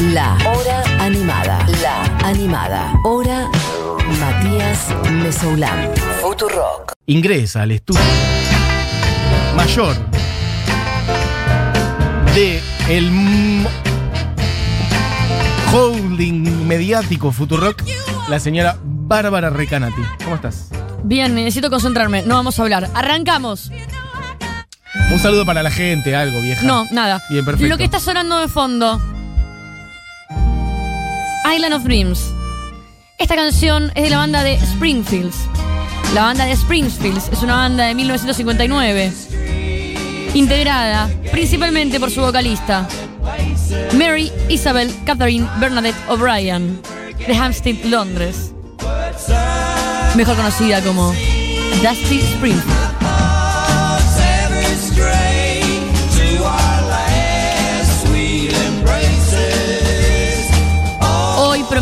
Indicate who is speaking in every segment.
Speaker 1: La Hora Animada. La Animada. Hora Matías Mesoulán. Futurock.
Speaker 2: ingresa al estudio mayor de el holding mediático Futurock, la señora Bárbara Recanati. ¿Cómo estás?
Speaker 3: Bien, necesito concentrarme. No vamos a hablar. Arrancamos.
Speaker 2: Un saludo para la gente, algo, vieja.
Speaker 3: No, nada.
Speaker 2: Bien, perfecto.
Speaker 3: Lo que está sonando de fondo. Island of Dreams. Esta canción es de la banda de Springfields. La banda de Springfields es una banda de 1959. Integrada principalmente por su vocalista, Mary Isabel Catherine Bernadette O'Brien, de Hampstead, Londres. Mejor conocida como Dusty Springfield.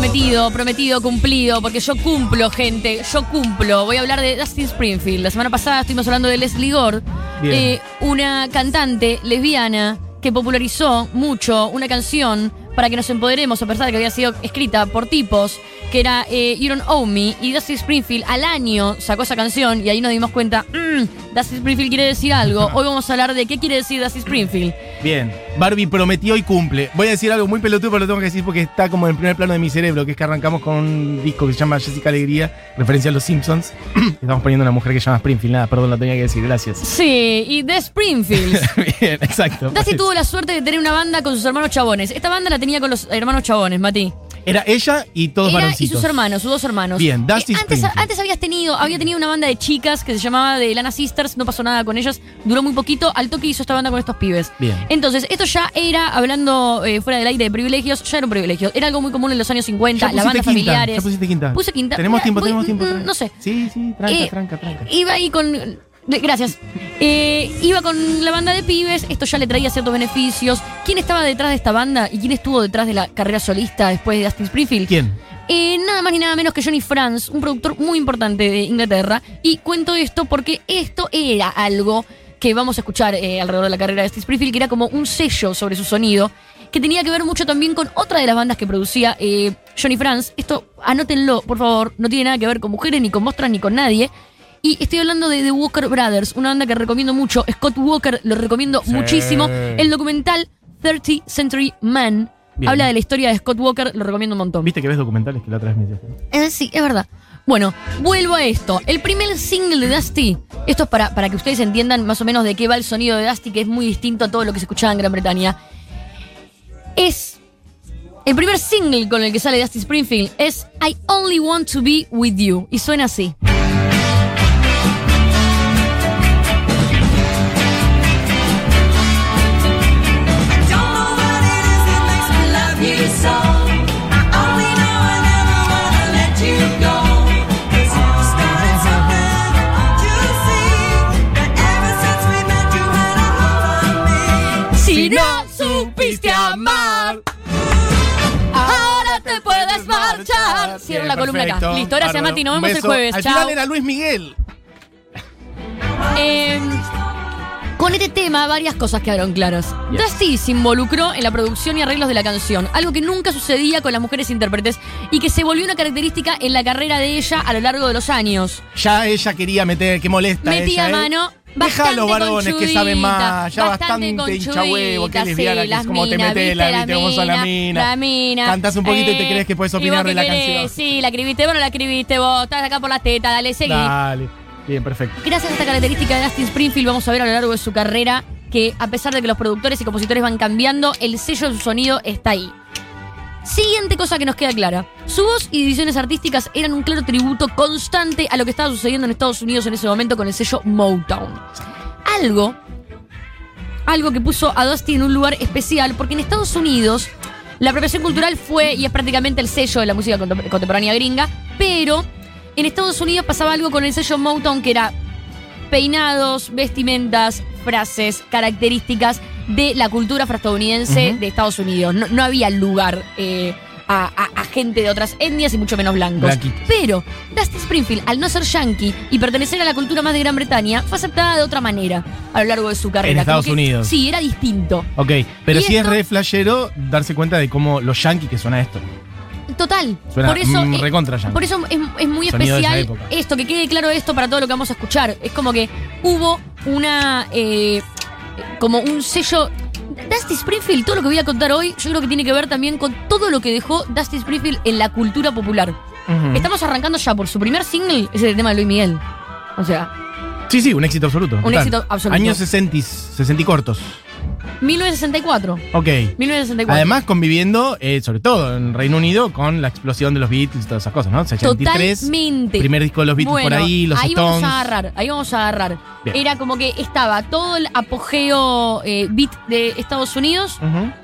Speaker 3: Prometido, prometido, cumplido, porque yo cumplo, gente, yo cumplo. Voy a hablar de Dustin Springfield. La semana pasada estuvimos hablando de Leslie Gore, eh, una cantante lesbiana que popularizó mucho una canción para que nos empoderemos, a pesar de que había sido escrita por tipos, que era eh, You Don't Owe Me, y Dusty Springfield al año sacó esa canción y ahí nos dimos cuenta, mmm, Dusty Springfield quiere decir algo. Hoy vamos a hablar de qué quiere decir Dusty Springfield.
Speaker 2: Bien, Barbie prometió y cumple. Voy a decir algo muy pelotudo, pero lo tengo que decir porque está como en el primer plano de mi cerebro, que es que arrancamos con un disco que se llama Jessica Alegría, referencia a los Simpsons. Estamos poniendo una mujer que se llama Springfield, nada, perdón, lo tenía que decir, gracias.
Speaker 3: Sí, y The Springfield.
Speaker 2: Bien, exacto.
Speaker 3: Dusty tuvo la suerte de tener una banda con sus hermanos chabones. Esta banda la tenía con los hermanos chabones, Mati.
Speaker 2: Era ella y todos
Speaker 3: Era y
Speaker 2: varoncitos.
Speaker 3: sus hermanos, sus dos hermanos.
Speaker 2: Bien, Dusty
Speaker 3: Eh, antes,
Speaker 2: Springfield.
Speaker 3: antes habías tenido, había tenido una banda de chicas que se llamaba The Lana Sisters, no pasó nada con ellas, duró muy poquito, al toque hizo esta banda con estos pibes.
Speaker 2: Bien.
Speaker 3: Entonces, esto ya era, hablando eh, fuera del aire de privilegios, ya era un privilegio. Era algo muy común en los años 50,
Speaker 2: Ya
Speaker 3: las
Speaker 2: pusiste
Speaker 3: bandas
Speaker 2: quinta,
Speaker 3: familiares.
Speaker 2: Ya pusiste quinta.
Speaker 3: Puse quinta.
Speaker 2: Tenemos tiempo,
Speaker 3: voy-
Speaker 2: tenemos tiempo.
Speaker 3: mm,
Speaker 2: tranca.
Speaker 3: no sé.
Speaker 2: Sí, sí, tranca,
Speaker 3: Eh,
Speaker 2: tranca, tranca.
Speaker 3: Iba ahí con. Gracias. Eh, iba con la banda de pibes, esto ya le traía ciertos beneficios. ¿Quién estaba detrás de esta banda y quién estuvo detrás de la carrera solista después de Dustin Springfield?
Speaker 2: ¿Quién?
Speaker 3: Eh, nada más ni nada menos que Johnny Franz, un productor muy importante de Inglaterra. Y cuento esto porque esto era algo que vamos a escuchar eh, alrededor de la carrera de Steve Springfield, que era como un sello sobre su sonido, que tenía que ver mucho también con otra de las bandas que producía eh, Johnny Franz. Esto, anótenlo, por favor, no tiene nada que ver con mujeres, ni con mostras, ni con nadie. Y estoy hablando de The Walker Brothers, una banda que recomiendo mucho. Scott Walker lo recomiendo
Speaker 2: Sí.
Speaker 3: muchísimo. El documental 30th Century Man
Speaker 2: Bien.
Speaker 3: habla de la historia de Scott Walker, lo recomiendo un montón.
Speaker 2: ¿Viste que ves documentales que la otra vez me?
Speaker 3: Eh, sí, es verdad. Bueno, vuelvo a esto. El primer single de Dusty, esto es para, para que ustedes entiendan más o menos de qué va el sonido de Dusty, que es muy distinto a todo lo que se escuchaba en Gran Bretaña. Es. El primer single con el que sale Dusty Springfield es I Only Want to Be With You. Y suena así. Columna acá. Listo, gracias. Mati, nos vemos el jueves.
Speaker 2: Al final era Luis Miguel.
Speaker 3: Eh, con este tema, varias cosas quedaron claras.
Speaker 2: Yes.
Speaker 3: Dusty se involucró en la producción y arreglos de la canción, algo que nunca sucedía con las mujeres intérpretes y que se volvió una característica en la carrera de ella a lo largo de los años.
Speaker 2: Ya ella quería meter, que molesta
Speaker 3: Metía
Speaker 2: ella, ¿eh? Deja a los varones que saben más, ya bastante, hincha huevo, que
Speaker 3: sí,
Speaker 2: lesbiana, que
Speaker 3: las
Speaker 2: es como te
Speaker 3: minas,
Speaker 2: metes la, viste cómo son la mina.
Speaker 3: La mina.
Speaker 2: Cantás un poquito y te crees que puedes
Speaker 3: ¿y
Speaker 2: opinar de la
Speaker 3: querés?
Speaker 2: canción.
Speaker 3: Sí, la escribiste vos, no la escribiste vos. Estás acá por las tetas, dale, seguí.
Speaker 2: Dale. Bien, perfecto.
Speaker 3: Gracias a esta característica de Dustin Springfield vamos a ver a lo largo de su carrera que a pesar de que los productores y compositores van cambiando, el sello de su sonido está ahí. Siguiente cosa que nos queda clara. Su voz y divisiones artísticas eran un claro tributo constante a lo que estaba sucediendo en Estados Unidos en ese momento con el sello Motown. Algo, algo que puso a Dusty en un lugar especial porque en Estados Unidos la apropiación cultural fue y es prácticamente el sello de la música contem- contemporánea gringa, pero en Estados Unidos pasaba algo con el sello Motown que era peinados, vestimentas, frases, características de la cultura afroestadounidense de Estados Unidos. No, no había lugar eh, a, a- a gente de otras etnias y mucho menos blancos.
Speaker 2: Blanquitos.
Speaker 3: Pero Dusty Springfield, al no ser yankee y pertenecer a la cultura más de Gran Bretaña, fue aceptada de otra manera a lo largo de su carrera.
Speaker 2: Estados
Speaker 3: Como que-
Speaker 2: Unidos.
Speaker 3: Sí, era distinto.
Speaker 2: Ok, pero
Speaker 3: Y
Speaker 2: sí
Speaker 3: esto-
Speaker 2: es re flashero darse cuenta de cómo los yankees que suena esto.
Speaker 3: Total.
Speaker 2: Suena
Speaker 3: por eso,
Speaker 2: mm, recontra
Speaker 3: por eso es, es muy
Speaker 2: Sonido
Speaker 3: especial esto, que quede claro esto para todo lo que vamos a escuchar. Es como que hubo una. eh, como un sello. Dusty Springfield, todo lo que voy a contar hoy, yo creo que tiene que ver también con todo lo que dejó Dusty Springfield en la cultura popular. Estamos arrancando ya por su primer single, es el tema de Luis Miguel. O sea,
Speaker 2: Sí, sí, un éxito absoluto. total.
Speaker 3: éxito absoluto.
Speaker 2: Años 60, 60 y cortos.
Speaker 3: 1964.
Speaker 2: Ok.
Speaker 3: 1964.
Speaker 2: Además, conviviendo, eh, sobre todo en Reino Unido, con la explosión de los Beatles y todas esas cosas, ¿no? 83,
Speaker 3: Totalmente.
Speaker 2: primer disco de los Beatles
Speaker 3: Bueno,
Speaker 2: por ahí, los
Speaker 3: ahí
Speaker 2: Stones.
Speaker 3: vamos a agarrar, ahí vamos a agarrar.
Speaker 2: Bien.
Speaker 3: Era como que estaba todo el apogeo eh, beat de Estados Unidos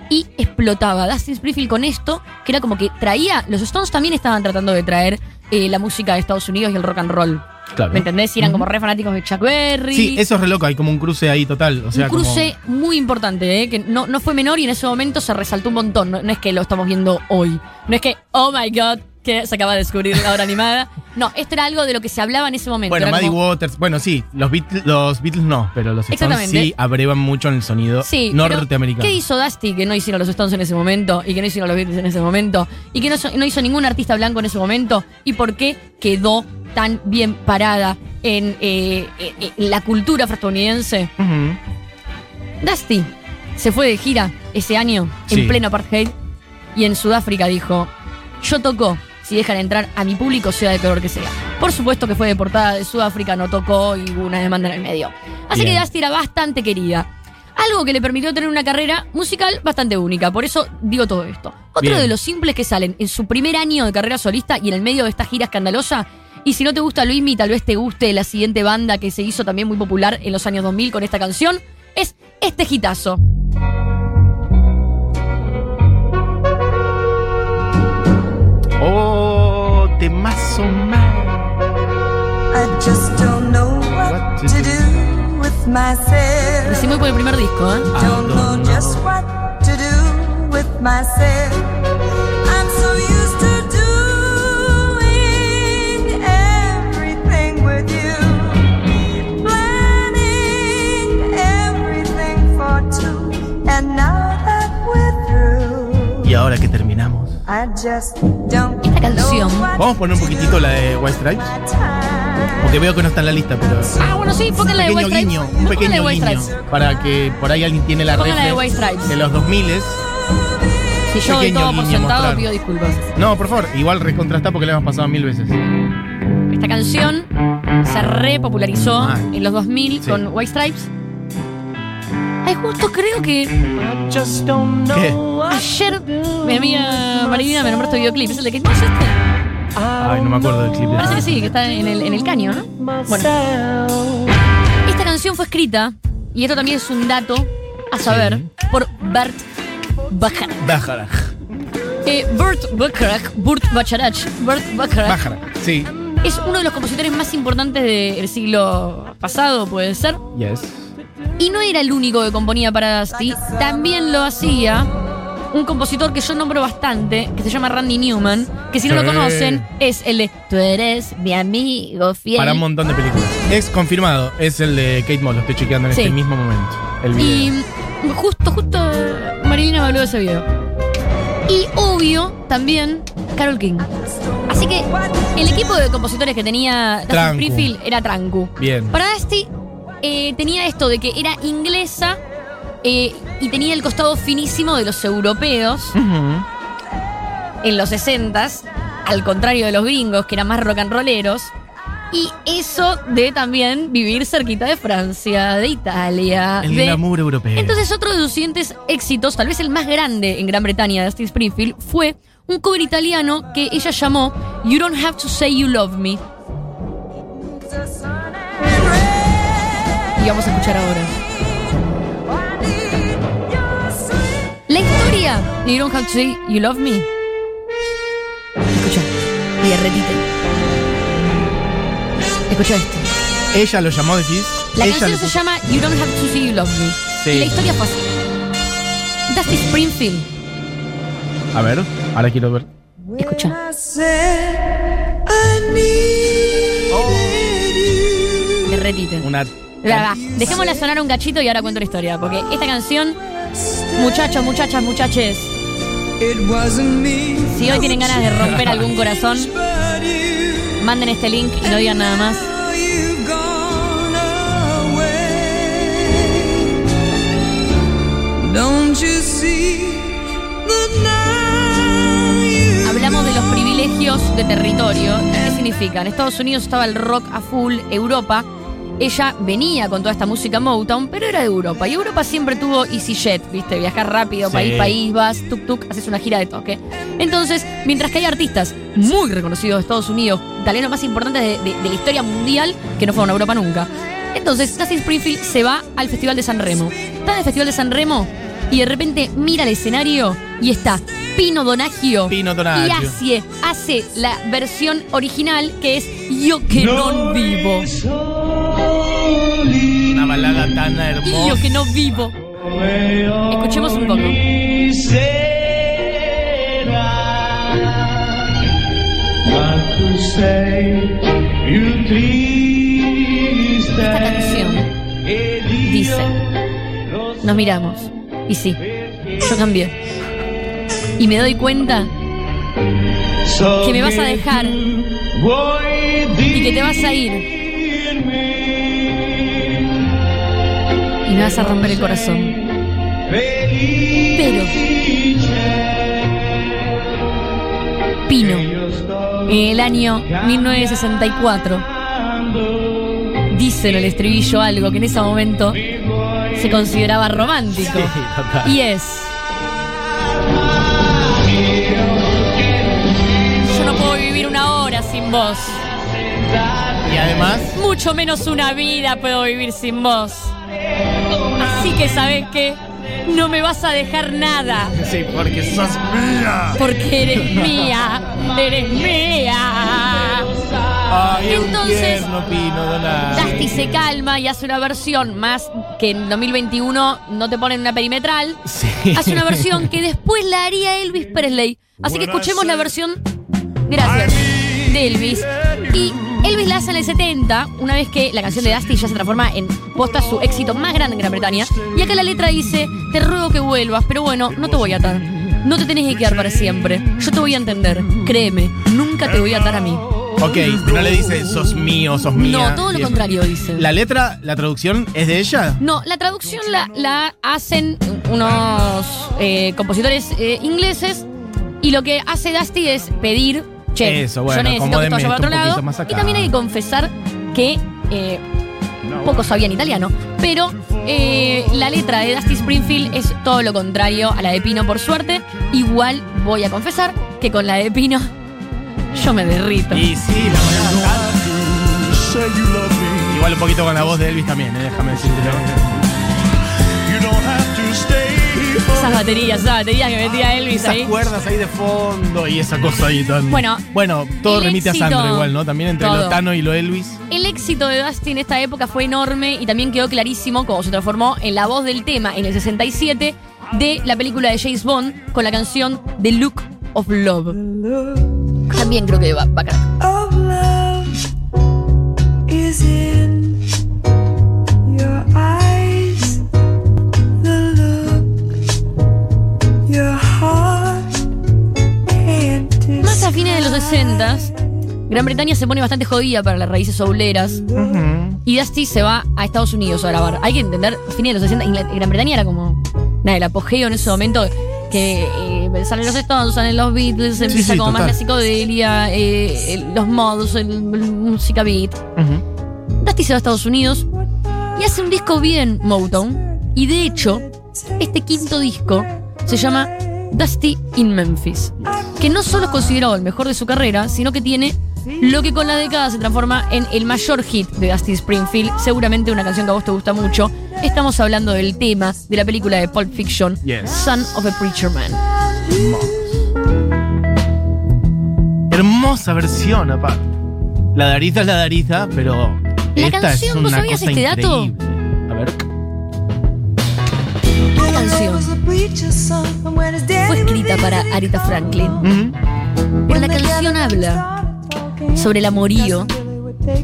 Speaker 3: y explotaba. Dustin Springfield con esto, que era como que traía. Los Stones también estaban tratando de traer eh, la música de Estados Unidos y el rock and roll.
Speaker 2: Claro.
Speaker 3: ¿Me entendés? Y eran como re fanáticos de Chuck Berry.
Speaker 2: Sí, eso es re loco, hay como un cruce ahí total. O sea,
Speaker 3: un cruce muy importante, ¿eh? que no, no fue menor y en ese momento se resaltó un montón. No, no es que lo estamos viendo hoy. No es que, oh my god, que se acaba de descubrir la hora animada. No, esto era algo de lo que se hablaba en ese momento.
Speaker 2: bueno,
Speaker 3: como-
Speaker 2: Waters. Bueno, sí, los Beatles, los Beatles no, pero los Stones sí abrevan mucho en el sonido
Speaker 3: Sí,
Speaker 2: norteamericano.
Speaker 3: ¿Qué hizo Dusty que no hicieron los Stones en ese momento y que no hicieron los Beatles en ese momento y que no hizo ningún artista blanco en ese momento y por qué quedó tan bien parada en, eh, eh, en la cultura afroestadounidense?
Speaker 2: Ujú.
Speaker 3: Dusty se fue de gira ese año en pleno apartheid y en Sudáfrica dijo, yo toco si dejan entrar a mi público sea de color que sea. Por supuesto que fue deportada de Sudáfrica, no tocó y hubo una demanda en el medio. Así
Speaker 2: Bien.
Speaker 3: que Dusty era bastante querida. Algo que le permitió tener una carrera musical bastante única. Por eso digo todo esto. Otro
Speaker 2: Bien.
Speaker 3: de los simples que salen en su primer año de carrera solista y en el medio de esta gira escandalosa. Y si no te gusta Luismi, tal vez te guste la siguiente banda que se hizo también muy popular en los años 2000 con esta canción. Es este hitazo.
Speaker 2: Oh, temazo mal.
Speaker 4: I just don't know what,
Speaker 2: What to
Speaker 4: to
Speaker 2: do.
Speaker 4: do with myself.
Speaker 3: Recién muy por el primer disco, ¿eh?
Speaker 4: Don't know just what to do with myself.
Speaker 3: Esta canción.
Speaker 2: Vamos a poner un poquitito la de White Stripes. Porque veo que no está en la lista, pero.
Speaker 3: Ah, bueno, sí, pongan la de
Speaker 2: un
Speaker 3: White
Speaker 2: pequeño
Speaker 3: Stripes.
Speaker 2: guiño, un pequeño guiño.
Speaker 3: Stripes.
Speaker 2: Para que por ahí alguien tiene la
Speaker 3: la de
Speaker 2: reflex
Speaker 3: White Stripes.
Speaker 2: de los 2000
Speaker 3: Si yo doy
Speaker 2: pequeño
Speaker 3: todo por
Speaker 2: guiño
Speaker 3: sentado,
Speaker 2: mostrar.
Speaker 3: pido disculpas.
Speaker 2: No, por favor, igual recontrasta porque la hemos pasado mil veces.
Speaker 3: Esta canción se repopularizó
Speaker 2: Ah.
Speaker 3: en los 2000
Speaker 2: Sí.
Speaker 3: con White Stripes. Ay, justo creo que
Speaker 2: ¿Qué?
Speaker 3: ayer mi amiga Marina me nombró este videoclip. ¿Es el de Kate Moss este?
Speaker 2: Ay, no me acuerdo del clip. de
Speaker 3: Parece que sí, que está en el, en el caño, ¿no? Bueno. Esta canción fue escrita, y esto también es un dato a saber, por Bert Bacharach.
Speaker 2: Bájara.
Speaker 3: Eh, Bert Bacharach, Burt Bacharach, Bert Bacharach
Speaker 2: Bájara. Sí.
Speaker 3: es uno de los compositores más importantes del siglo pasado, puede ser.
Speaker 2: Yes.
Speaker 3: Y no era el único que componía para Dusty, también lo hacía un compositor que yo nombro bastante, que se llama Randy Newman, que si no lo conocen, es el de Tú eres mi amigo fiel.
Speaker 2: Para un montón de películas. Es confirmado. Es el de Kate Moss. Lo estoy chequeando en
Speaker 3: Sí.
Speaker 2: este mismo momento. El video.
Speaker 3: Y justo, justo Marilina me habló de ese video. Y obvio, también Carol King. Así que el equipo de compositores que tenía Dusty
Speaker 2: Trancu.
Speaker 3: Springfield era Trancu.
Speaker 2: Bien.
Speaker 3: Para Dusty eh, tenía esto de que era inglesa eh, y tenía el costado finísimo de los europeos en los 60s, al contrario de los gringos, que eran más rock and rolleros. Y eso de también vivir cerquita de Francia, de Italia.
Speaker 2: El
Speaker 3: de...
Speaker 2: glamour europeo.
Speaker 3: Entonces, otro de sus siguientes éxitos, tal vez el más grande en Gran Bretaña de Dusty Springfield, fue un cover italiano que ella llamó You Don't Have to Say You Love Me. Y vamos a escuchar ahora. La historia de You Don't Have to Say You Love Me. Escucha. Y repite. Escucha esto.
Speaker 2: Ella lo llamó, decís.
Speaker 3: La
Speaker 2: Ella
Speaker 3: canción se llama You Don't Have to Say You Love Me.
Speaker 2: Sí.
Speaker 3: Y la historia fue así. Dusty Springfield
Speaker 2: A ver, ahora quiero ver.
Speaker 3: Escucha.
Speaker 4: Needed you.
Speaker 3: Derretite.
Speaker 2: Una.
Speaker 3: Dejémosla sonar un cachito y ahora cuento la historia. Porque esta canción, muchachos, muchachas, muchaches, si hoy tienen ganas de romper algún corazón, manden este link y no digan nada más. Hablamos de los privilegios de territorio. ¿Qué significa? En Estados Unidos estaba el rock a full, Europa. Ella venía con toda esta música Motown, pero era de Europa. Y Europa siempre tuvo EasyJet, ¿viste? Viajar rápido,
Speaker 2: Sí.
Speaker 3: país, país, vas, tuk tuk, haces una gira de toque. Entonces, mientras que hay artistas muy reconocidos de Estados Unidos, italianos más importantes de, de- de la historia mundial, que no fueron a Europa nunca. Entonces, Dustin Springfield se va al Festival de San Remo. Está en el Festival de San Remo y de repente mira el escenario y está Pino Donaggio.
Speaker 2: Pino Donaggio.
Speaker 3: Y hace, hace la versión original que es Yo que non vivo.
Speaker 2: Una balada tan
Speaker 3: Y yo
Speaker 2: hermosa.
Speaker 3: que no vivo. Escuchemos un poco. Esta canción dice, nos miramos, y sí, yo cambié. Y me doy cuenta que me vas a dejar y que te vas a ir. Y me vas a romper el corazón. Pero, Pino, en el año 1964, dice en el estribillo algo que en ese momento se consideraba romántico.
Speaker 2: Sí.
Speaker 3: Y es. Yo no puedo vivir una hora sin vos.
Speaker 2: Y además,
Speaker 3: Mucho menos una vida puedo vivir sin vos. Así que, ¿sabes qué? No me vas a dejar nada.
Speaker 2: sí, porque sos mía.
Speaker 3: Porque eres mía. Eres mía.
Speaker 2: Ay, es un
Speaker 3: Entonces,
Speaker 2: tierno Pino.
Speaker 3: Dusty se calma y hace una versión más que en 2021 no te ponen una perimetral.
Speaker 2: Sí.
Speaker 3: Hace una versión que después la haría Elvis Presley. Así que escuchemos la versión. Gracias. De Elvis. Y Elvis la hace en el 70, una vez que la canción de Dusty ya se transforma en posta su éxito más grande en Gran Bretaña. Y acá la letra dice: Te ruego que vuelvas, pero bueno, no te voy a atar. No te tenés que quedar para siempre. Yo te voy a entender. Créeme, nunca te voy a atar a mí.
Speaker 2: Ok, no le dice sos mío, sos mía.
Speaker 3: No, todo lo contrario dice.
Speaker 2: ¿La letra, la traducción es de ella?
Speaker 3: No, la traducción la, la hacen unos eh, compositores eh, ingleses y lo que hace Dusty es pedir, che,
Speaker 2: Eso, bueno,
Speaker 3: yo necesito que esto vaya para otro lado.
Speaker 2: más acá.
Speaker 3: Y también hay que confesar que eh, pocos sabían italiano, pero eh, la letra de Dusty Springfield es todo lo contrario a la de Pino, por suerte. Igual voy a confesar que con la de Pino yo me derrito.
Speaker 2: Y sí, la verdad. Igual un poquito con la voz de Elvis también, eh, déjame decirte.
Speaker 3: Esas baterías, esas baterías que metía Elvis
Speaker 2: Esas
Speaker 3: ahí.
Speaker 2: cuerdas ahí de fondo y esa cosa ahí tan.
Speaker 3: Bueno,
Speaker 2: Bueno, todo remite
Speaker 3: éxito-
Speaker 2: a Sandro igual, ¿no? También entre
Speaker 3: todo.
Speaker 2: lo Tano y lo Elvis.
Speaker 3: El éxito de Dusty en esta época fue enorme y también quedó clarísimo cómo se transformó en la voz del tema en el 67 de la película de James Bond con la canción The Look of Love. También creo que va, va acá.
Speaker 4: of love is in your eyes. The look your heart can't
Speaker 3: Más a fines de los 60 Gran Bretaña se pone bastante jodida para las raíces souleras y Dusty se va a Estados Unidos a grabar. Hay que entender, a fines de los 60, Ingl- Gran Bretaña era como nada, el apogeo en ese momento que eh, salen los Stones, salen los Beatles, empieza
Speaker 2: sí,
Speaker 3: como más la psicodelia, eh, el- los mods, el, el música beat. Dusty se va a Estados Unidos y hace un disco bien Motown. Y de hecho, este quinto disco se llama Dusty in Memphis. Que no solo es considerado el mejor de su carrera, sino que tiene lo que con la década se transforma en el mayor hit de Dusty Springfield. Seguramente una canción que a vos te gusta mucho. Estamos hablando del tema de la película de Pulp Fiction,
Speaker 2: Yes.
Speaker 3: Son of a Preacher Man.
Speaker 2: Hermosa versión, aparte. La Darita es la Darita, pero.
Speaker 3: La
Speaker 2: esta
Speaker 3: canción,
Speaker 2: es
Speaker 3: ¿vos
Speaker 2: una
Speaker 3: sabías
Speaker 2: cosa
Speaker 3: este dato?
Speaker 2: increíble. A ver.
Speaker 3: Esta canción fue escrita para Aretha Franklin.
Speaker 2: Ujú.
Speaker 3: Pero la canción habla sobre el amorío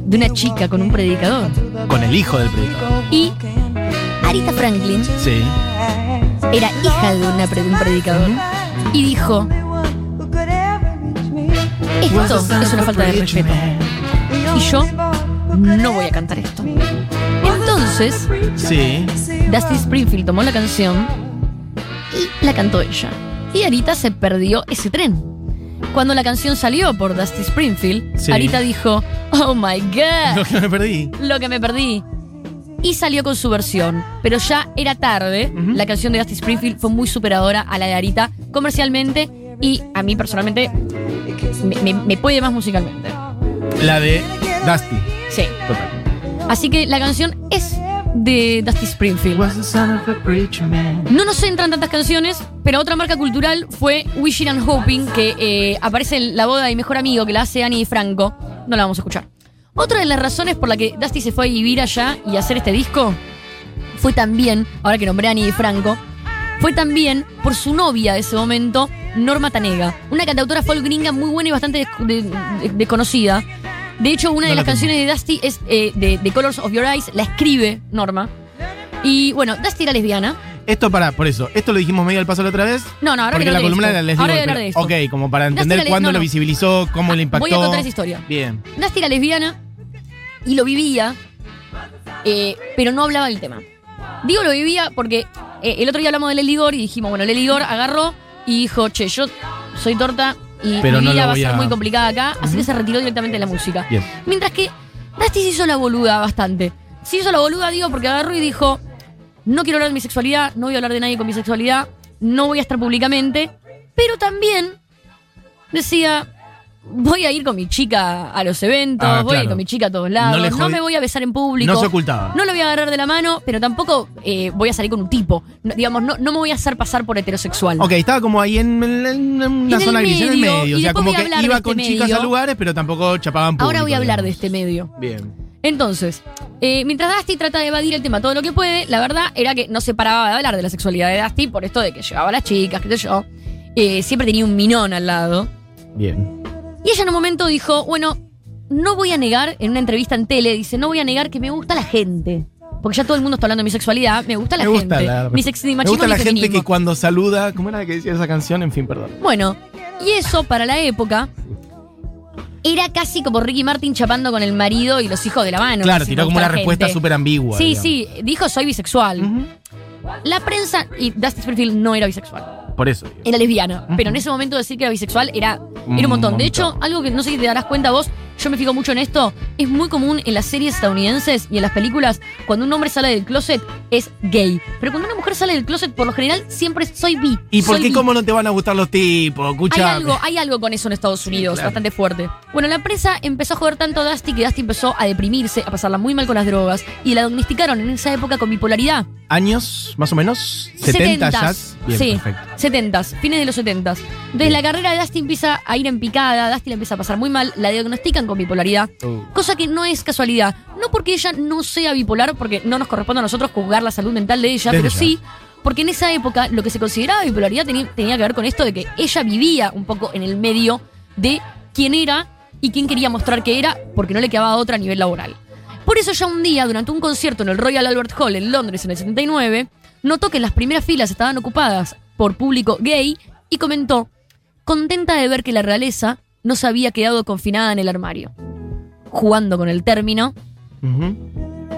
Speaker 3: de una chica con un predicador.
Speaker 2: Con el hijo del predicador.
Speaker 3: Y Arita Franklin
Speaker 2: Sí.
Speaker 3: era hija de una un predicador. Y dijo, esto es una falta de respeto. Y yo no voy a cantar esto. Entonces,
Speaker 2: Sí.
Speaker 3: Dusty Springfield tomó la canción y la cantó ella. Y Arita se perdió ese tren. Cuando la canción salió por Dusty Springfield,
Speaker 2: Sí.
Speaker 3: Arita dijo, Oh my
Speaker 2: Lo
Speaker 3: God,
Speaker 2: que me perdí.
Speaker 3: lo que me perdí. Y salió con su versión. Pero ya era tarde. La canción de Dusty Springfield fue muy superadora a la de Arita comercialmente y a mí personalmente me, me- me puede más musicalmente.
Speaker 2: La de Dusty.
Speaker 3: Sí.
Speaker 2: Total.
Speaker 3: Así que la canción es de Dusty Springfield.
Speaker 2: Was the son of a preacher man.
Speaker 3: No nos entran tantas canciones, pero otra marca cultural fue Wishing and Hoping, que eh, aparece en la boda de mi mejor amigo, que la hace Annie Franco. No la vamos a escuchar. Otra de las razones por la que Dusty se fue a vivir allá y hacer este disco fue también, ahora que nombré a Annie Franco, fue también por su novia de ese momento, Norma Tanega, una cantautora folk gringa muy buena y bastante des- de- de- desconocida. De hecho, una de
Speaker 2: la
Speaker 3: las canciones de Dusty es eh, de The Colors of Your Eyes, la escribe Norma. Y bueno, Dusty era lesbiana.
Speaker 2: Esto para, por eso, esto lo dijimos medio al paso la otra vez.
Speaker 3: No, no, ahora
Speaker 2: porque la columna era les
Speaker 3: Ahora de esto.
Speaker 2: Ok, como para entender cuándo
Speaker 3: no,
Speaker 2: lo visibilizó, cómo le impactó.
Speaker 3: Voy a contar esa historia.
Speaker 2: Bien.
Speaker 3: Dusty era lesbiana y lo vivía, eh, pero no hablaba del tema. Digo lo vivía porque eh, el otro día hablamos de Lely Gore y dijimos, bueno, Lely Gore agarró y dijo, che, yo soy torta y
Speaker 2: Pero
Speaker 3: mi
Speaker 2: no
Speaker 3: vida va a ser muy complicada acá, así que se retiró directamente de la música. Mientras que Dusty se hizo la boluda bastante. Se hizo la boluda, digo, porque agarró y dijo, no quiero hablar de mi sexualidad, no voy a hablar de nadie con mi sexualidad, no voy a estar públicamente, pero también decía, voy a ir con mi chica a los eventos,
Speaker 2: Ah,
Speaker 3: voy a ir con mi chica a todos lados,
Speaker 2: No
Speaker 3: me voy a besar en público.
Speaker 2: No se ocultaba.
Speaker 3: No lo voy a agarrar de la mano, pero tampoco eh, voy a salir con un tipo. No, digamos, no, no me voy a hacer pasar por heterosexual.
Speaker 2: Ok, estaba como ahí en, en- en una
Speaker 3: En
Speaker 2: zona gris, en el
Speaker 3: medio.
Speaker 2: O sea, como que iba
Speaker 3: este
Speaker 2: con chicas a lugares, pero tampoco chapaban público.
Speaker 3: Ahora voy a hablar de este medio.
Speaker 2: Bien.
Speaker 3: Entonces, eh, mientras Dusty trata de evadir el tema todo lo que puede, la verdad era que no se paraba de hablar de la sexualidad de Dusty por esto de que llevaba a las chicas, qué sé yo. Eh, siempre tenía un minón al lado.
Speaker 2: Bien.
Speaker 3: Y ella en un momento dijo, bueno, no voy a negar, en una entrevista en tele, dice, no voy a negar que me gusta la gente. Porque ya todo el mundo está hablando de mi sexualidad, me gusta la
Speaker 2: me gusta
Speaker 3: gente.
Speaker 2: la,
Speaker 3: mi,
Speaker 2: me gusta la
Speaker 3: mi
Speaker 2: gente que cuando saluda. ¿Cómo era que decía esa canción? En fin, perdón.
Speaker 3: Bueno, y eso para la época era casi como Ricky Martin chapando con el marido y los hijos de la mano.
Speaker 2: claro, tiró como
Speaker 3: "Me
Speaker 2: una
Speaker 3: gusta
Speaker 2: respuesta
Speaker 3: gente".
Speaker 2: súper ambigua.
Speaker 3: Sí,
Speaker 2: digamos.
Speaker 3: sí, dijo soy bisexual. La prensa, y Dusty Springfield no era bisexual,
Speaker 2: Por eso. digo.
Speaker 3: era lesbiana. Pero en ese momento decir que era bisexual era, era
Speaker 2: Un
Speaker 3: un montón. De hecho, algo que no sé si te darás cuenta vos, yo me fijo mucho en esto, es muy común en las series estadounidenses y en las películas, cuando un hombre sale del closet es gay. Pero cuando una mujer sale del closet, por lo general, siempre es, soy bi.
Speaker 2: ¿Y por qué
Speaker 3: bi".
Speaker 2: cómo no te van a gustar los tipos?
Speaker 3: Hay algo, hay algo con eso en Estados Unidos,
Speaker 2: claro.
Speaker 3: bastante fuerte. Bueno, la prensa empezó a joder tanto a Dusty que Dusty empezó a deprimirse, a pasarla muy mal con las drogas y la diagnosticaron en esa época con bipolaridad.
Speaker 2: ¿Años, más o menos? ¿70 ya?
Speaker 3: Sí,
Speaker 2: perfecto.
Speaker 3: 70 fines de los 70 Entonces
Speaker 2: Bien.
Speaker 3: la carrera de Dusty empieza a ir en picada, Dusty la empieza a pasar muy mal, la diagnostican con bipolaridad,
Speaker 2: Uh.
Speaker 3: cosa que no es casualidad. No porque ella no sea bipolar, porque no nos corresponde a nosotros juzgar la salud mental de ella, pero sí porque en esa época lo que se consideraba bipolaridad tenía, tenía que ver con esto de que ella vivía un poco en el medio de quién era y quién quería mostrar que era, porque no le quedaba otra a nivel laboral. Por eso ya un día, durante un concierto en el Royal Albert Hall en Londres en el 79, notó que las primeras filas estaban ocupadas por público gay y comentó, contenta de ver que la realeza no se había quedado confinada en el armario. Jugando con el término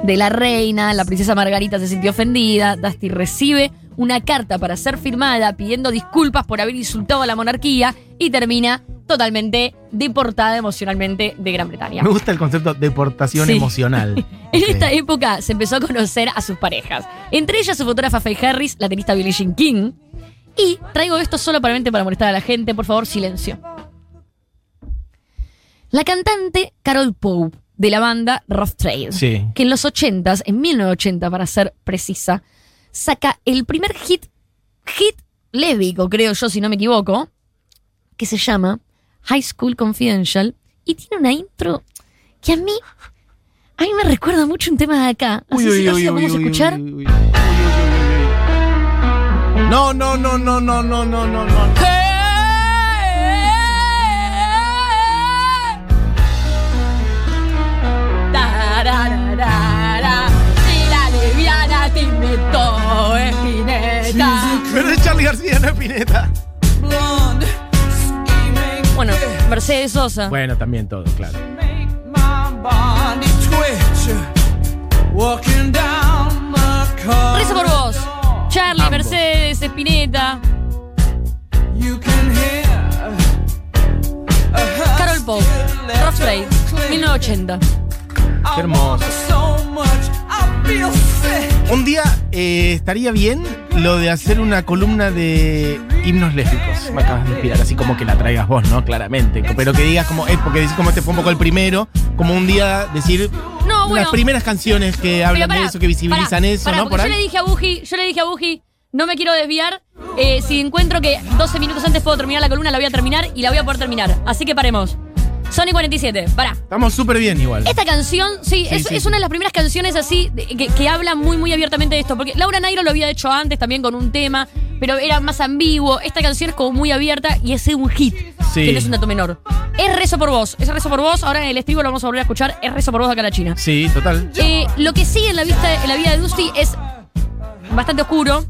Speaker 3: de la reina, la princesa Margarita se sintió ofendida, Dusty recibe una carta para ser firmada pidiendo disculpas por haber insultado a la monarquía y termina totalmente deportada emocionalmente de Gran Bretaña.
Speaker 2: Me gusta el concepto de deportación
Speaker 3: Sí.
Speaker 2: emocional.
Speaker 3: En esta época se empezó a conocer a sus parejas, entre ellas su fotógrafa Faye Harris, la tenista Billie Jean King. Y traigo esto solamente para molestar a la gente, por favor, silencio. La cantante Carol Pope, de la banda Rough Trade,
Speaker 2: Sí.
Speaker 3: que en los 80s, en 1980 para ser precisa, saca el primer hit, hit lésbico, creo yo, si no me equivoco, que se llama High School Confidential y tiene una intro que a mí, a mí me recuerda mucho un tema de acá. Así
Speaker 2: Uy,
Speaker 3: lo
Speaker 2: uy,
Speaker 3: vamos a escuchar.
Speaker 2: No, no, no, no, no, no, no, no, no. Marciano Pineta.
Speaker 3: Bueno, Mercedes Sosa.
Speaker 2: Bueno, también todo, claro.
Speaker 3: Por por vos. Charlie,
Speaker 2: Ambos.
Speaker 3: Mercedes, Espineta. Carol Pope, Ross Blade, 1980.
Speaker 2: Qué hermoso. Un día eh, estaría bien lo de hacer una columna de himnos lésbicos. Me acabas de inspirar, así como que la traigas vos, ¿no? Claramente. Pero que digas como, es porque decís como este fue un poco el primero, como un día decir
Speaker 3: No,
Speaker 2: las primeras canciones que hablan de eso, que visibilizan eso, ¿no? Por
Speaker 3: yo
Speaker 2: ahí.
Speaker 3: le dije a Buji, yo le dije a Buji, no me quiero desviar. eh, si encuentro que 12 minutos antes puedo terminar la columna, la voy a terminar y la voy a poder terminar. Así que paremos. Sony 47, pará.
Speaker 2: Estamos súper bien igual.
Speaker 3: Esta canción, sí, es,
Speaker 2: sí,
Speaker 3: es
Speaker 2: sí.
Speaker 3: una de las primeras canciones así de- que, que habla muy, muy abiertamente de esto. Porque Laura Nairo lo había hecho antes también con un tema, pero era más ambiguo. Esta canción es como muy abierta y es un hit,
Speaker 2: Sí.
Speaker 3: que no es un dato menor. Es Rezo por vos, es Rezo por vos. Ahora en el estribo lo vamos a volver a escuchar. Es Rezo por vos acá a la China.
Speaker 2: Sí, total.
Speaker 3: Eh, lo que sigue en la, vista, en la vida de Dusty es bastante oscuro.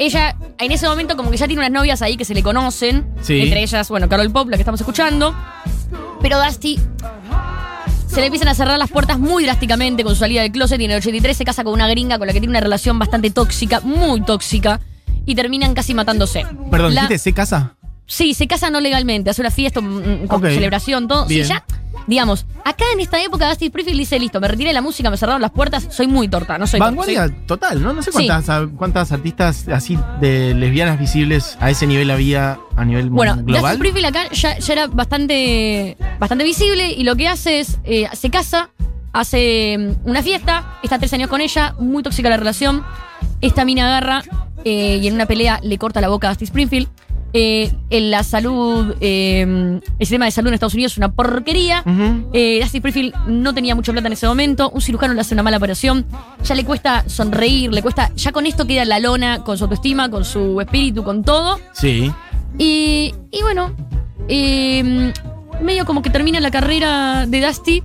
Speaker 3: Ella, en ese momento, como que ya tiene unas novias ahí que se le conocen.
Speaker 2: Sí.
Speaker 3: Entre ellas, bueno, Carol Pop, la que estamos escuchando. Pero Dusty se le empiezan a cerrar las puertas muy drásticamente con su salida del closet y en el 83 se casa con una gringa con la que tiene una relación bastante tóxica, muy tóxica. Y terminan casi matándose.
Speaker 2: Perdón,
Speaker 3: La-
Speaker 2: ¿dijiste se casa?
Speaker 3: Sí, se casa no legalmente, hace una fiesta mm, con
Speaker 2: Ok.
Speaker 3: celebración, todo.
Speaker 2: Bien.
Speaker 3: Sí, ya, digamos, acá en esta época Dusty Springfield dice, listo, me retiré la música, me cerraron las puertas, soy muy torta, no soy
Speaker 2: Vanguardia
Speaker 3: soy-
Speaker 2: total, ¿no? No sé
Speaker 3: Sí.
Speaker 2: cuántas, cuántas artistas así de lesbianas visibles a ese nivel había a nivel
Speaker 3: Bueno,
Speaker 2: global.
Speaker 3: Springfield acá ya, ya era bastante, bastante visible y lo que hace es, eh, se casa, hace mm, una fiesta, está tres años con ella, muy tóxica la relación. Esta mina agarra eh, y en una pelea le corta la boca a Dusty Springfield. Eh, en la salud, eh, el sistema de salud en Estados Unidos es una porquería.
Speaker 2: Ujú.
Speaker 3: Eh, Dusty Springfield no tenía mucha plata en ese momento. Un cirujano le hace una mala operación. Ya le cuesta sonreír, le cuesta. Ya con esto queda la lona, con su autoestima, con su espíritu, con todo.
Speaker 2: Sí.
Speaker 3: Y, y bueno, eh, medio como que termina la carrera de Dusty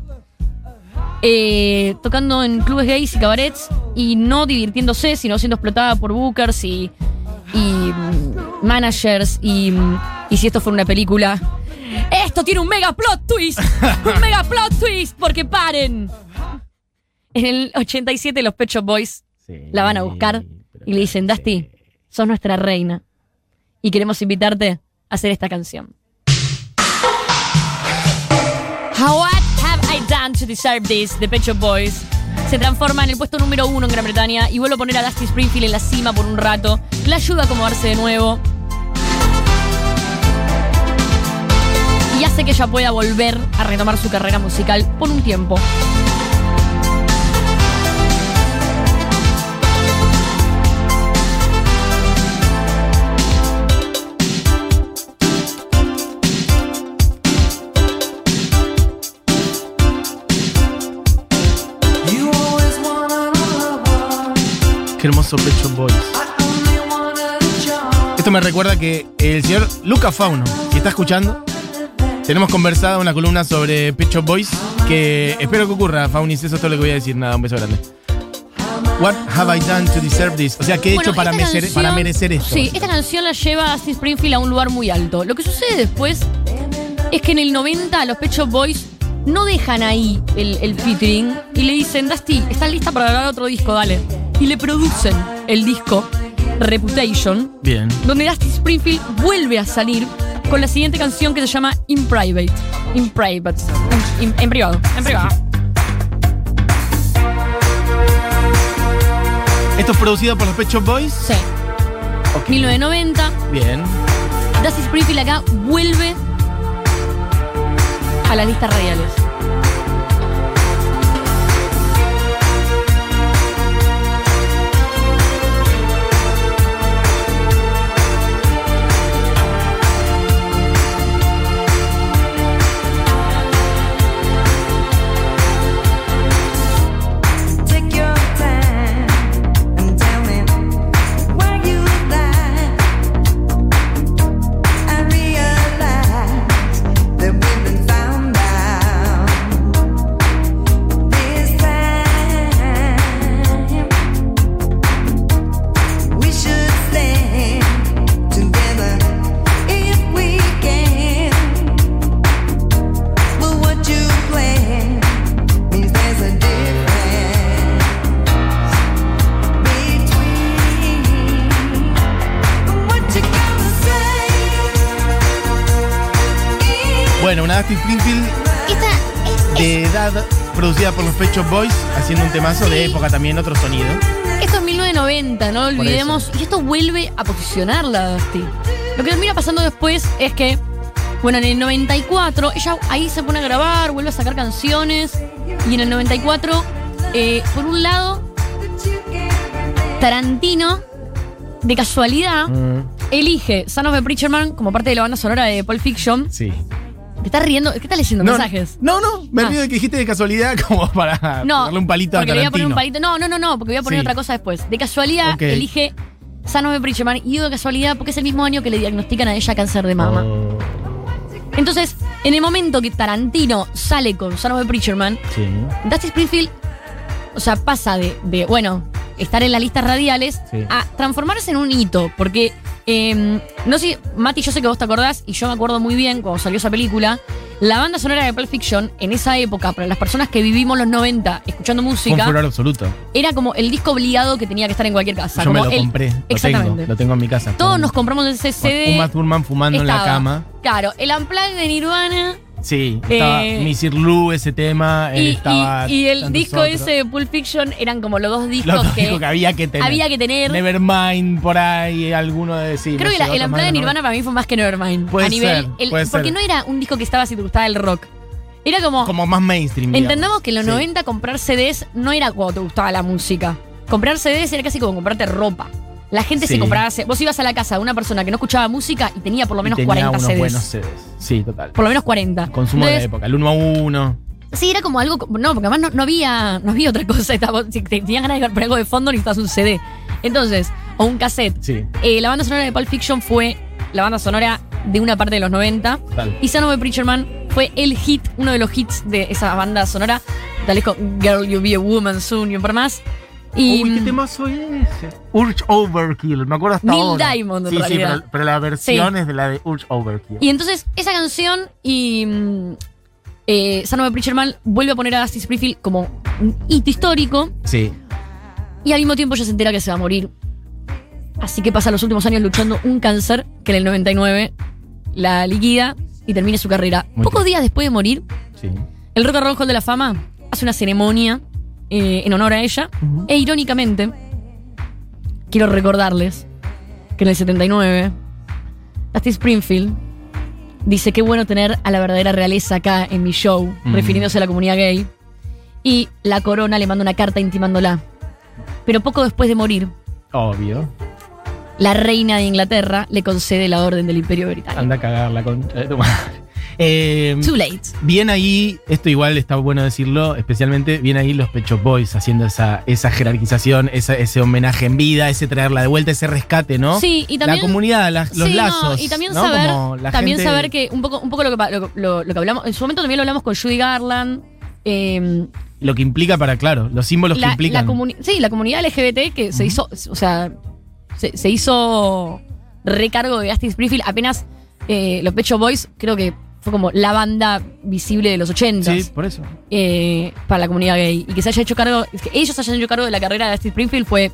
Speaker 3: eh, tocando en clubes gays y cabarets y no divirtiéndose, sino siendo explotada por bookers y, y managers y, y si esto fuera una película. Esto tiene un mega plot twist, un mega plot twist, porque paren. En el 87 los Pet Shop Boys
Speaker 2: Sí,
Speaker 3: la van a buscar y le dicen, Dusty, sos nuestra reina y queremos invitarte a hacer esta canción. How what have I done to deserve this? The Pet Shop Boys se transforma en el puesto número uno en Gran Bretaña y vuelve a poner a Dusty Springfield en la cima por un rato. La ayuda a acomodarse de nuevo. Hace que ella pueda volver a retomar su carrera musical por un tiempo.
Speaker 2: Qué hermoso Pecho Boys. Esto me recuerda que el señor Luca Fauno, si está escuchando, tenemos conversado una columna sobre Pecho Boys que espero que ocurra, Faunis. Eso es todo lo que voy a decir. Nada, un beso grande. What have I done to deserve this? O sea, ¿qué he
Speaker 3: Bueno,
Speaker 2: hecho para, merecer,
Speaker 3: canción-
Speaker 2: para merecer esto?
Speaker 3: Sí, esta canción la lleva a Dusty Springfield a un lugar muy alto. Lo que sucede después es que en el 90 los Pet Shop Boys no dejan ahí el, el featuring y le dicen, Dusty, ¿estás lista para grabar otro disco? Dale. Y le producen el disco Reputation,
Speaker 2: Bien.
Speaker 3: donde Dusty Springfield vuelve a salir con la siguiente canción que se llama In Private. In Private. En, en privado. En privado.
Speaker 2: ¿Esto es producido por los Pet Shop Boys?
Speaker 3: Sí.
Speaker 2: Ok.
Speaker 3: 1990.
Speaker 2: Bien.
Speaker 3: Dusty Springfield acá vuelve a las listas radiales.
Speaker 2: Dusty Springfield
Speaker 3: Esta es-
Speaker 2: de edad producida por los Pet Shop Boys, haciendo un temazo de época también, otro sonido.
Speaker 3: Esto es 1990, no olvidemos. Y esto vuelve a posicionarla, Dusty. Lo que termina pasando después es que, bueno, en el 94, ella ahí se pone a grabar, vuelve a sacar canciones. Y en el 94, eh, por un lado, Tarantino, de casualidad,
Speaker 2: Mm,
Speaker 3: elige Son of a Preacher Man como parte de la banda sonora de Pulp Fiction.
Speaker 2: sí.
Speaker 3: ¿Te estás riendo? ¿Qué estás leyendo mensajes?
Speaker 2: No, no, me
Speaker 3: Ah.
Speaker 2: río de que dijiste de casualidad como para
Speaker 3: No,
Speaker 2: darle un palito a
Speaker 3: porque le voy a poner un
Speaker 2: Tarantino.
Speaker 3: palito. No, no, no, no, porque voy a poner
Speaker 2: Sí.
Speaker 3: otra cosa después. De casualidad,
Speaker 2: Ok.
Speaker 3: elige Son of a Preacher Man. Y de casualidad porque es el mismo año que le diagnostican a ella cáncer de mama.
Speaker 2: Oh,
Speaker 3: Entonces, en el momento que Tarantino sale con Son of a Preacher Man,
Speaker 2: sí.
Speaker 3: Dusty Springfield, o sea, pasa de, de, bueno, estar en las listas radiales
Speaker 2: Sí.
Speaker 3: a transformarse en un hito. Porque, eh, no sé, Mati, yo sé que vos te acordás, y yo me acuerdo muy bien cuando salió esa película, la banda sonora de Pulp Fiction, en esa época, para las personas que vivimos los 90 escuchando
Speaker 2: Fue un
Speaker 3: música,
Speaker 2: furor absoluto.
Speaker 3: era como el disco obligado que tenía que estar en cualquier casa.
Speaker 2: Yo me lo
Speaker 3: el-
Speaker 2: compré. Lo
Speaker 3: Exactamente.
Speaker 2: tengo, lo tengo en mi casa.
Speaker 3: Todos nos compramos ese CD.
Speaker 2: Uma Thurman fumando en la cama.
Speaker 3: Claro, el Unplugged de Nirvana
Speaker 2: Sí, estaba
Speaker 3: Eh,
Speaker 2: Missy Lou, ese tema. él
Speaker 3: y,
Speaker 2: estaba
Speaker 3: y- y el disco
Speaker 2: otros.
Speaker 3: ese de Pulp Fiction eran como los dos discos
Speaker 2: Los dos
Speaker 3: que,
Speaker 2: discos que había que tener.
Speaker 3: había que tener.
Speaker 2: Nevermind, por ahí, alguno de sí.
Speaker 3: Creo
Speaker 2: no
Speaker 3: que la- el Unplugged de Nirvana para mí fue más que Nevermind.
Speaker 2: Puede
Speaker 3: a nivel,
Speaker 2: ser,
Speaker 3: el-
Speaker 2: puede
Speaker 3: porque
Speaker 2: ser.
Speaker 3: no era un disco que estaba si te gustaba el rock. Era como,
Speaker 2: Como más mainstream. digamos.
Speaker 3: entendamos que en los
Speaker 2: Sí.
Speaker 3: 90 comprar CDs no era cuando te gustaba la música. Comprar CDs era casi como comprarte ropa. La gente se compraba. Vos ibas a la casa de una persona que no escuchaba música y tenía por lo
Speaker 2: Y
Speaker 3: menos
Speaker 2: tenía
Speaker 3: 40
Speaker 2: unos
Speaker 3: CDs.
Speaker 2: buenos CDs. Sí, total.
Speaker 3: Por lo menos 40.
Speaker 2: Consumo de la época. El uno a uno.
Speaker 3: Sí, era como algo. No, porque además no, no había, no había otra cosa. Estaba- si te- tenías ganas de poner algo de fondo, necesitas un CD. Entonces, o un cassette.
Speaker 2: Sí,
Speaker 3: Eh, la banda sonora de Pulp Fiction fue la banda sonora de una parte de los 90.
Speaker 2: total.
Speaker 3: Y Son of a Preacher Man fue el hit, uno de los hits de esa banda sonora. Tal vez con Girl, You'll Be a Woman Soon y un par más. Y,
Speaker 2: Uy, ¿qué temazo es ese? Urge Overkill, me acuerdo hasta
Speaker 3: Neil
Speaker 2: ahora.
Speaker 3: Diamond, en
Speaker 2: Sí, sí, pero, pero la versión
Speaker 3: Sí.
Speaker 2: es de la de Urge Overkill.
Speaker 3: y entonces esa canción y mm, eh, Son of a Preacher Man vuelve a poner a Dusty Springfield como un hito histórico.
Speaker 2: Sí.
Speaker 3: Y al mismo tiempo ella se entera que se va a morir. Así que pasa los últimos años luchando un cáncer que en el 99 la liquida y termina su carrera.
Speaker 2: Muy
Speaker 3: Pocos días después de morir,
Speaker 2: Sí.
Speaker 3: el Rock and Roll Hall de la Fama hace una ceremonia eh, en honor a ella. E irónicamente, quiero recordarles que en el 79, Dusty Springfield dice qué bueno tener a la verdadera realeza acá en mi show, refiriéndose a la comunidad gay. Y la corona le manda una carta intimándola. Pero poco después de morir,
Speaker 2: Obvio.
Speaker 3: la reina de Inglaterra le concede la orden del Imperio Británico.
Speaker 2: Anda a cagar la concha de tu madre. Eh,
Speaker 3: Too late.
Speaker 2: bien ahí, esto igual está bueno decirlo, especialmente bien ahí los Pecho Boys haciendo esa, esa jerarquización, esa- ese homenaje en vida, ese traerla de vuelta, ese rescate, ¿no?
Speaker 3: Sí, y también.
Speaker 2: la comunidad, los
Speaker 3: Sí, no,
Speaker 2: lazos.
Speaker 3: y también
Speaker 2: ¿no?
Speaker 3: saber, también
Speaker 2: gente-
Speaker 3: saber que un poco, un poco lo, que, pa- lo, lo- lo que hablamos, en su momento también lo hablamos con Judy Garland. eh,
Speaker 2: Lo que implica para, claro, los símbolos que implican.
Speaker 3: la sí, la comunidad LGBT que se hizo, o sea, se, se hizo recargo de Dusty Springfield apenas eh, los Pecho Boys, creo que fue como la banda visible de los 80
Speaker 2: Sí, por eso.
Speaker 3: eh, para la comunidad gay. Y que se haya hecho cargo, que ellos hayan hecho cargo de la carrera de Dusty Springfield fue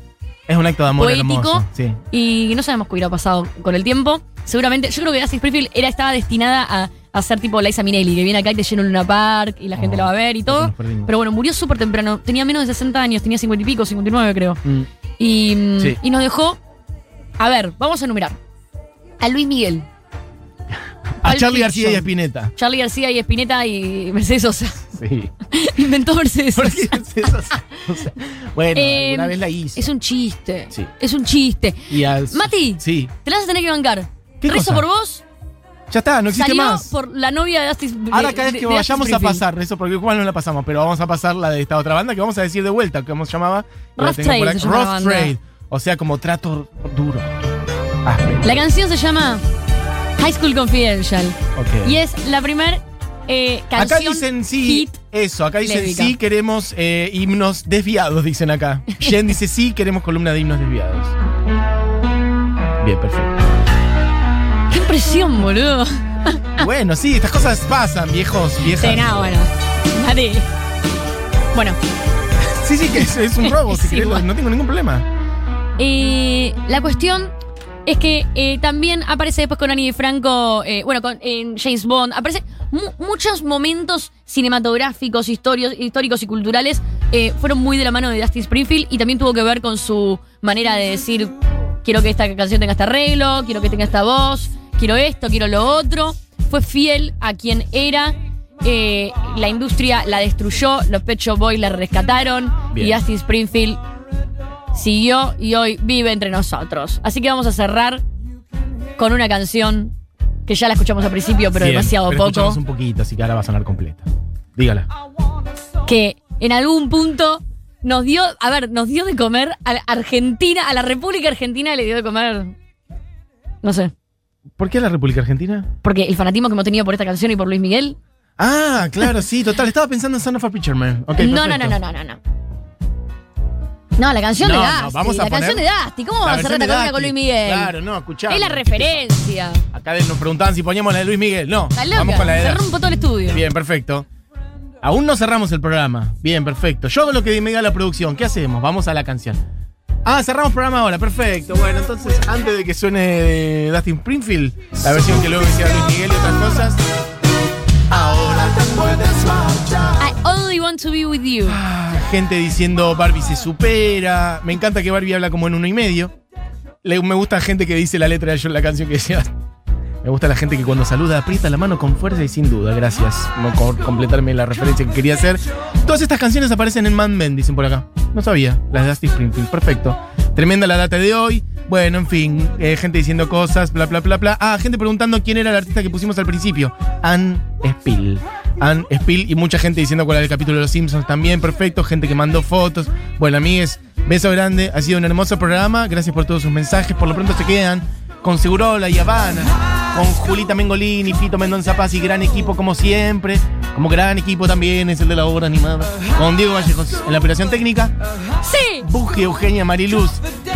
Speaker 2: Es un acto de amor
Speaker 3: Poético.
Speaker 2: hermoso. Sí.
Speaker 3: Y no sabemos qué hubiera pasado con el tiempo. Seguramente, yo creo que Dusty Springfield era, estaba destinada a, a ser tipo Liza Minnelli, que viene acá y te llena en Luna Park y la gente
Speaker 2: Oh,
Speaker 3: la va a ver y
Speaker 2: que
Speaker 3: todo. Pero bueno, murió súper temprano. Tenía menos de 60 años, tenía 50 y pico, 59 creo.
Speaker 2: Mm.
Speaker 3: Y, mm,
Speaker 2: Sí.
Speaker 3: y nos dejó. A ver, vamos a enumerar. A Luis Miguel,
Speaker 2: A Charlie García y. Espineta.
Speaker 3: Charlie García y Espineta y Mercedes Sosa.
Speaker 2: Sí.
Speaker 3: Inventó Mercedes
Speaker 2: ¿Por
Speaker 3: Sosa.
Speaker 2: qué es eso? O sea, bueno,
Speaker 3: Eh,
Speaker 2: alguna vez la hizo.
Speaker 3: Es un chiste.
Speaker 2: Sí.
Speaker 3: Es un chiste.
Speaker 2: Y a-
Speaker 3: Mati.
Speaker 2: Sí.
Speaker 3: Te la vas a tener que bancar.
Speaker 2: ¿Qué
Speaker 3: Rezo
Speaker 2: cosa?
Speaker 3: por vos.
Speaker 2: Ya está, no existe
Speaker 3: Salió
Speaker 2: más.
Speaker 3: por la novia de Dusty
Speaker 2: Ahora cada vez que
Speaker 3: de
Speaker 2: vayamos a pasar, eso porque igual no la pasamos, pero vamos a pasar la de esta otra banda que vamos a decir de vuelta, que se llamaba
Speaker 3: Rough Trade se llama
Speaker 2: Rough. Trade. O sea, como trato duro. Áspero.
Speaker 3: La canción se llama High School Confidential.
Speaker 2: Ok.
Speaker 3: Y es la primer eh, canción
Speaker 2: Acá dicen sí,
Speaker 3: hit.
Speaker 2: eso, acá dicen sí, queremos eh, himnos desviados, dicen acá. Jen dice sí, queremos columna de himnos desviados. Bien, perfecto.
Speaker 3: Qué impresión, boludo.
Speaker 2: Bueno, sí, estas cosas pasan, viejos, viejas.
Speaker 3: Sí, no, bueno. Mati. Bueno,
Speaker 2: Sí, sí, que es, es un robo, si querés, no tengo ningún problema.
Speaker 3: eh, la cuestión es que eh, también aparece después con Annie Franco, eh, bueno, con en James Bond. Aparece mu- muchos momentos cinematográficos, historios, históricos y culturales eh, fueron muy de la mano de Dusty Springfield y también tuvo que ver con su manera de decir, quiero que esta canción tenga este arreglo, quiero que tenga esta voz, quiero esto, quiero lo otro. Fue fiel a quien era. la industria la destruyó, los Pet Shop Boys la rescataron
Speaker 2: Bien.
Speaker 3: y Dusty Springfield siguió y hoy vive entre nosotros. Así que vamos a cerrar con una canción que ya la escuchamos al principio, pero
Speaker 2: Bien,
Speaker 3: demasiado
Speaker 2: pero
Speaker 3: poco.
Speaker 2: un poquito, así que ahora va a sonar completa. Dígala.
Speaker 3: Que en algún punto nos dio, a ver, nos dio de comer a la Argentina, a la República Argentina le dio de comer. No sé.
Speaker 2: ¿Por qué la República Argentina?
Speaker 3: Porque el fanatismo que hemos tenido por esta canción y por Luis Miguel.
Speaker 2: Ah, claro, sí, total. Estaba pensando en Son of a Preacher Man.
Speaker 3: No, no, no, no, no, no, no. No, la canción
Speaker 2: No,
Speaker 3: de
Speaker 2: no,
Speaker 3: Dusty.
Speaker 2: vamos a
Speaker 3: la
Speaker 2: poner-
Speaker 3: canción de Dusty. ¿Cómo vamos a cerrar esta canción con. Luis Miguel?
Speaker 2: Claro, no, escuchá.
Speaker 3: Es la referencia.
Speaker 2: Acá nos preguntaban si poníamos la de Luis Miguel. No,
Speaker 3: Está loca.
Speaker 2: vamos con la de
Speaker 3: Se rompo todo el estudio.
Speaker 2: Bien, perfecto. Aún no cerramos el programa. Bien, perfecto. Yo hago lo que me diga la producción. ¿Qué hacemos? Vamos a la canción. Ah, cerramos programa ahora. Perfecto. Bueno, entonces, antes de que suene de Dustin Springfield, la versión que luego hiciera Luis Miguel y otras cosas. Ahora te puedes marchar.
Speaker 3: To be with you.
Speaker 2: Ah, gente diciendo Barbie se supera. Me encanta que Barbie habla como en uno y medio. Le- me gusta gente que dice la letra de la canción que decía. Me gusta la gente que cuando saluda aprieta la mano con fuerza y sin duda. Gracias por completarme la referencia que quería hacer. Todas estas canciones aparecen en Mad Men, dicen por acá. No sabía. Las de Dusty Springfield. Perfecto. Tremenda la data de hoy. Bueno, en fin. eh, gente diciendo cosas, bla, bla, bla, bla. Ah, gente preguntando quién era el artista que pusimos al principio. Anne Spill. Anne Spill y mucha gente diciendo cuál era el capítulo de Los Simpsons también. Perfecto. Gente que mandó fotos. Bueno, amigues, beso grande. Ha sido un hermoso programa. Gracias por todos sus mensajes. Por lo pronto se quedan con Segurola y Habana. Con Julita Mengolini, Fito Mendonza Paz y gran equipo como siempre. Como gran equipo también es el de la obra animada. Con Diego Vallejos en la operación técnica.
Speaker 3: Sí.
Speaker 2: Buji, Eugenia, Mariluz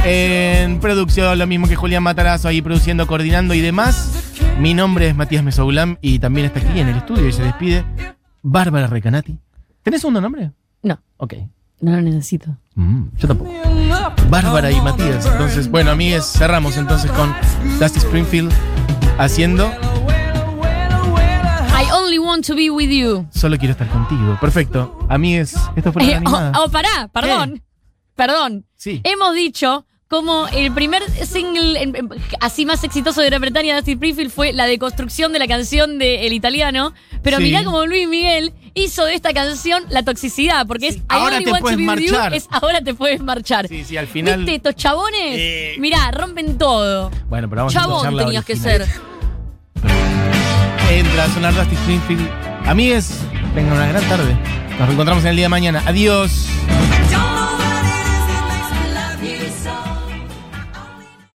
Speaker 2: en producción, lo mismo que Julián Matarazo ahí produciendo, coordinando y demás. Mi nombre es Matías Mesoulam y también está aquí en el estudio y se despide Bárbara Recanati. ¿Tenés segundo nombre?
Speaker 3: No,
Speaker 2: Ok.
Speaker 3: No lo necesito.
Speaker 2: Mm, yo tampoco. Bárbara y Matías. Entonces, bueno, amigues, cerramos entonces con Dusty Springfield haciendo
Speaker 3: I only want to be with you.
Speaker 2: Solo quiero estar contigo. Perfecto. Amigues, esto fue la
Speaker 3: Eh,
Speaker 2: animada.
Speaker 3: oh, oh, pará, perdón. Perdón.
Speaker 2: Sí.
Speaker 3: Hemos dicho como el primer single así más exitoso de Gran Bretaña de Dusty Springfield fue la deconstrucción de la canción de El Italiano. Pero
Speaker 2: Sí.
Speaker 3: mirá como Luis Miguel hizo de esta canción la toxicidad, porque es I
Speaker 2: Ahora te puedes
Speaker 3: you,
Speaker 2: marchar.
Speaker 3: es ahora te puedes marchar.
Speaker 2: Sí, sí, al final.
Speaker 3: ¿Viste estos chabones?
Speaker 2: Eh.
Speaker 3: Mirá, rompen todo.
Speaker 2: Bueno, pero vamos a
Speaker 3: Chabón
Speaker 2: la
Speaker 3: tenías que ser.
Speaker 2: Entra a sonar Dusty Springfield. Amigues, tengan una gran tarde. Nos reencontramos en el día de mañana. Adiós.